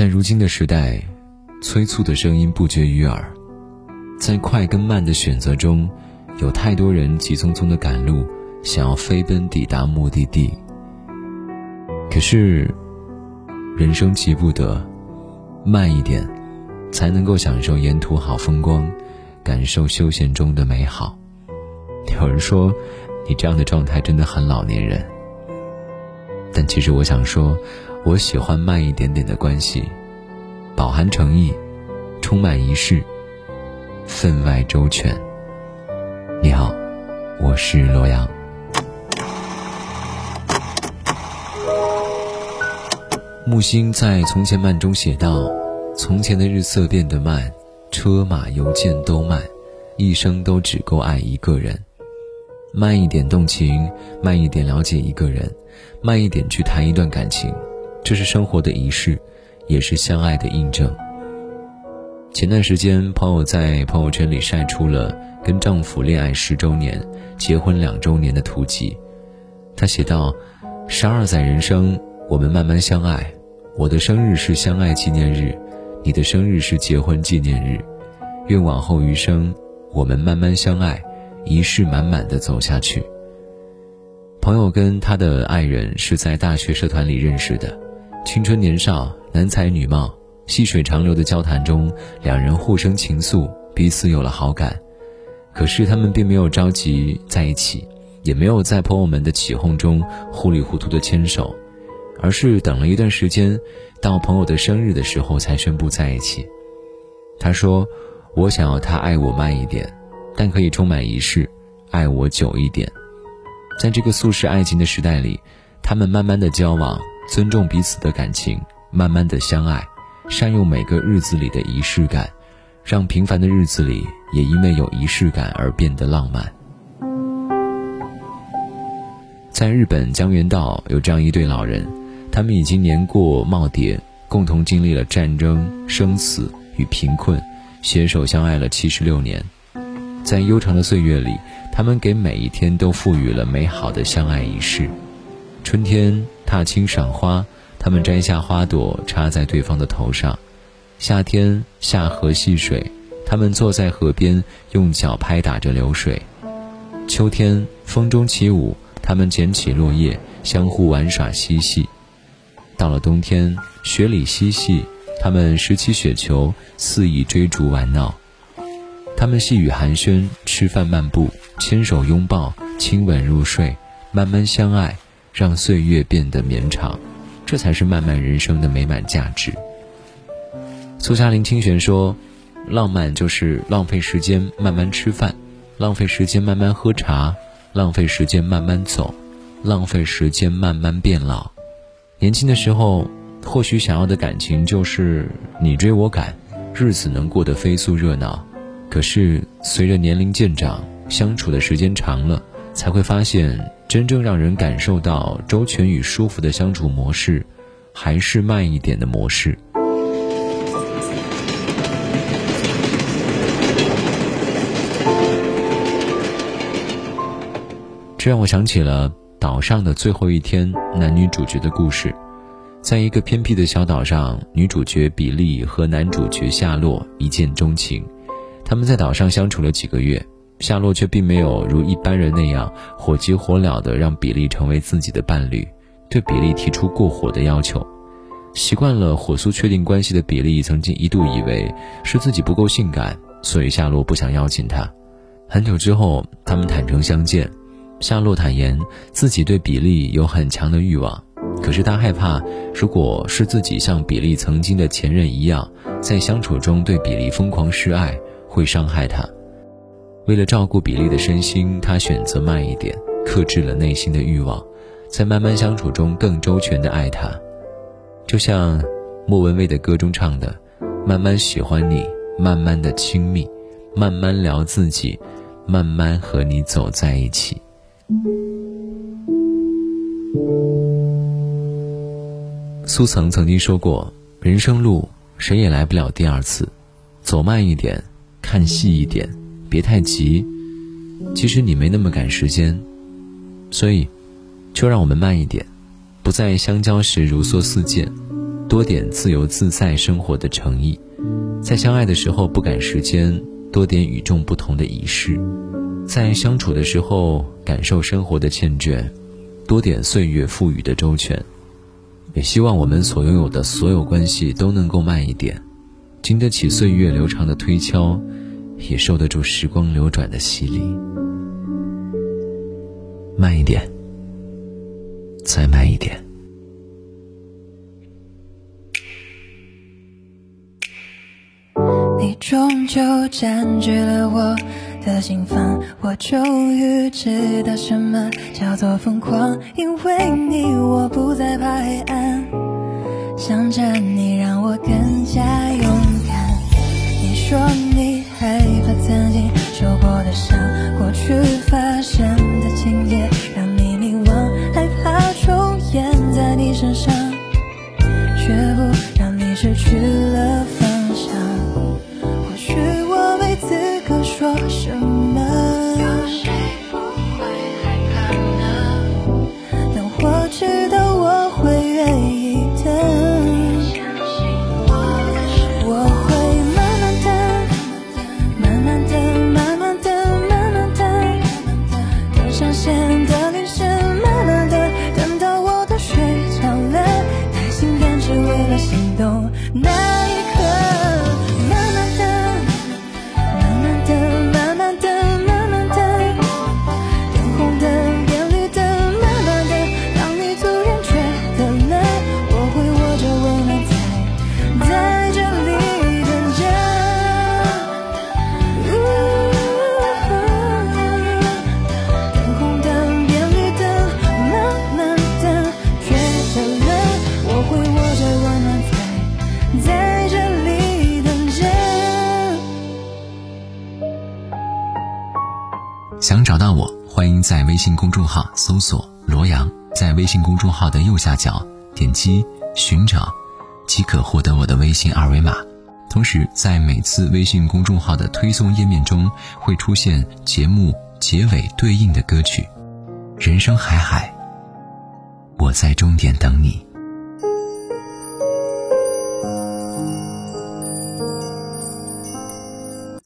在如今的时代，催促的声音不绝于耳，在快跟慢的选择中，有太多人急匆匆的赶路，想要飞奔抵达目的地。可是，人生急不得，慢一点，才能够享受沿途好风光，感受休闲中的美好。有人说，你这样的状态真的很老年人。其实我想说。我喜欢慢一点点的关系，饱含诚意，充满仪式，分外周全。你好，我是洛阳。木心在《从前慢》中写道：“从前的日色变得慢，车马邮件都慢，一生都只够爱一个人。慢一点动情，慢一点了解一个人，慢一点去谈一段感情。”这是生活的仪式，也是相爱的印证。前段时间，朋友在朋友圈里晒出了跟丈夫恋爱十周年、结婚两周年的图集。她写道：“十二载人生，我们慢慢相爱。我的生日是相爱纪念日，你的生日是结婚纪念日。愿往后余生，我们慢慢相爱，仪式满满的走下去。”朋友跟他的爱人是在大学社团里认识的。青春年少，男才女貌，细水长流的交谈中，两人互生情愫，彼此有了好感。可是他们并没有着急在一起，也没有在朋友们的起哄中糊里糊涂的牵手，而是等了一段时间，到朋友的生日的时候才宣布在一起。他说：“我想要他爱我慢一点，但可以充满仪式，爱我久一点。”在这个速食爱情的时代里，他们慢慢的交往。尊重彼此的感情，慢慢的相爱，善用每个日子里的仪式感，让平凡的日子里也因为有仪式感而变得浪漫。在日本江原道有这样一对老人，他们已经年过耄耋，共同经历了战争、生死与贫困，携手相爱了七十六年。在悠长的岁月里，他们给每一天都赋予了美好的相爱仪式。春天。踏青赏花，他们摘下花朵插在对方的头上；夏天下河戏水，他们坐在河边用脚拍打着流水；秋天风中起舞，他们捡起落叶相互玩耍嬉戏；到了冬天雪里嬉戏，他们拾起雪球肆意追逐玩闹；他们细语寒暄，吃饭漫步，牵手拥抱，亲吻入睡，慢慢相爱。让岁月变得绵长，这才是漫漫人生的美满价值。苏嘉林清玄说：“浪漫就是浪费时间慢慢吃饭，浪费时间慢慢喝茶，浪费时间慢慢走，浪费时间慢慢变老。年轻的时候，或许想要的感情就是你追我赶，日子能过得飞速热闹。可是随着年龄渐长，相处的时间长了，才会发现。”真正让人感受到周全与舒服的相处模式，还是慢一点的模式。这让我想起了岛上的最后一天男女主角的故事。在一个偏僻的小岛上，女主角比利和男主角夏洛一见钟情，他们在岛上相处了几个月。夏洛却并没有如一般人那样火急火燎地让比利成为自己的伴侣，对比利提出过火的要求。习惯了火速确定关系的比利，曾经一度以为是自己不够性感，所以夏洛不想邀请他。很久之后，他们坦诚相见。夏洛坦言自己对比利有很强的欲望，可是他害怕，如果是自己像比利曾经的前任一样，在相处中对比利疯狂示爱，会伤害他。为了照顾比利的身心，他选择慢一点，克制了内心的欲望，在慢慢相处中更周全的爱他。就像莫文蔚的歌中唱的：“慢慢喜欢你，慢慢的亲密，慢慢聊自己，慢慢和你走在一起。”苏曾曾经说过：“人生路，谁也来不了第二次，走慢一点，看细一点。”别太急，其实你没那么赶时间，所以，就让我们慢一点，不在相交时如梭似箭，多点自由自在生活的诚意；在相爱的时候不赶时间，多点与众不同的仪式；在相处的时候感受生活的缱绻，多点岁月赋予的周全。也希望我们所拥有的所有关系都能够慢一点，经得起岁月流长的推敲，也受得住时光流转的洗礼。慢一点，再慢一点。你终究占据了我的心房，我终于知道什么叫做疯狂。因为你，我不再怕黑暗，想着你让我更加勇。说你害怕曾经受过的伤，过去上线想找到我，欢迎在微信公众号搜索“罗阳”，在微信公众号的右下角点击“寻找”，即可获得我的微信二维码。同时，在每次微信公众号的推送页面中，会出现节目结尾对应的歌曲。人生海海，我在终点等你。